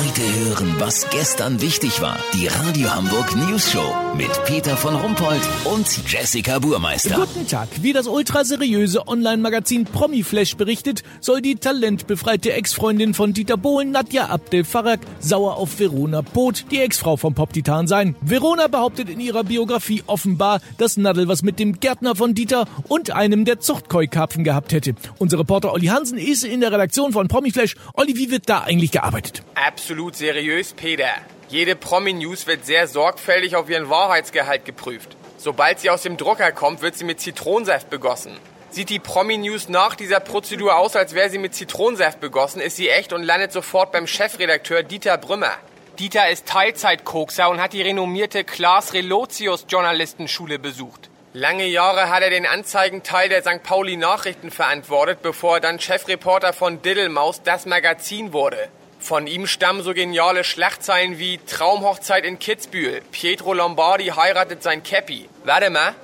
Heute hören, was gestern wichtig war. Die Radio Hamburg News Show mit Peter von Rumpold und Jessica Burmeister. Guten Tag. Wie das ultraseriöse Online-Magazin Promiflash berichtet, soll die talentbefreite Ex-Freundin von Dieter Bohlen, Nadja Abdel Farag, sauer auf Verona Poth, die Ex-Frau vom Pop-Titan sein. Verona behauptet in ihrer Biografie offenbar, dass Nadel was mit dem Gärtner von Dieter und einem der Zuchtkoi-Karpfen gehabt hätte. Unser Reporter Olli Hansen ist in der Redaktion von Promiflash. Olli, wie wird da eigentlich gearbeitet? Absolut seriös, Peter. Jede Promi-News wird sehr sorgfältig auf ihren Wahrheitsgehalt geprüft. Sobald sie aus dem Drucker kommt, wird sie mit Zitronensaft begossen. Sieht die Promi-News nach dieser Prozedur aus, als wäre sie mit Zitronensaft begossen, ist sie echt und landet sofort beim Chefredakteur Dieter Brümmer. Dieter ist Teilzeitkokser und hat die renommierte Klaas Relotius Journalistenschule besucht. Lange Jahre hat er den Anzeigenteil der St. Pauli Nachrichten verantwortet, bevor er dann Chefreporter von Diddlemaus das Magazin wurde. Von ihm stammen so geniale Schlachtzeilen wie Traumhochzeit in Kitzbühel, Pietro Lombardi heiratet sein Käppi. Warte mal.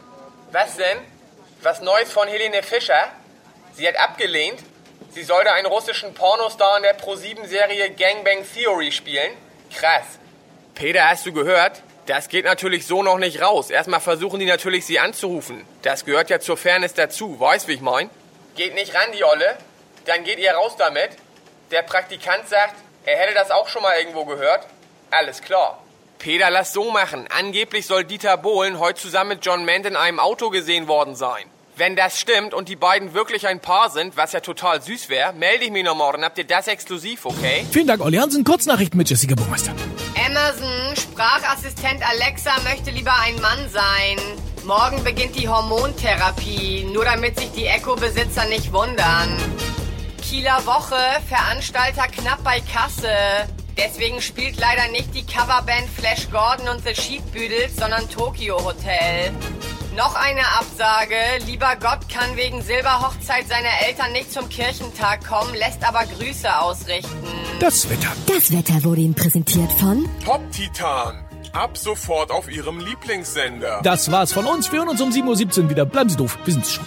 Was denn? Was Neues von Helene Fischer? Sie hat abgelehnt. Sie sollte einen russischen Pornostar in der Pro-7-Serie Gangbang Theory spielen. Krass. Peter, hast du gehört? Das geht natürlich so noch nicht raus. Erstmal versuchen die natürlich, sie anzurufen. Das gehört ja zur Fairness dazu. Weißt, wie ich mein? Geht nicht ran, die Olle. Dann geht ihr raus damit. Der Praktikant sagt, er hätte das auch schon mal irgendwo gehört. Alles klar. Peter, lass so machen. Angeblich soll Dieter Bohlen heute zusammen mit John Mant in einem Auto gesehen worden sein. Wenn das stimmt und die beiden wirklich ein Paar sind, was ja total süß wäre, melde ich mich noch morgen. Habt ihr das exklusiv, okay? Vielen Dank, Olli Hansen. Kurznachrichten mit Jessica Burmeister. Amazon, Sprachassistent Alexa möchte lieber ein Mann sein. Morgen beginnt die Hormontherapie, nur damit sich die Echo-Besitzer nicht wundern. Kieler Woche, Veranstalter knapp bei Kasse. Deswegen spielt leider nicht die Coverband Flash Gordon und The Sheep Beatles, sondern Tokyo Hotel. Noch eine Absage. Lieber Gott kann wegen Silberhochzeit seiner Eltern nicht zum Kirchentag kommen, lässt aber Grüße ausrichten. Das Wetter. Das Wetter wurde Ihnen präsentiert von Top Titan. Ab sofort auf Ihrem Lieblingssender. Das war's von uns. Wir hören uns um 7.17 Uhr wieder. Bleiben Sie doof. Wir sind's schon.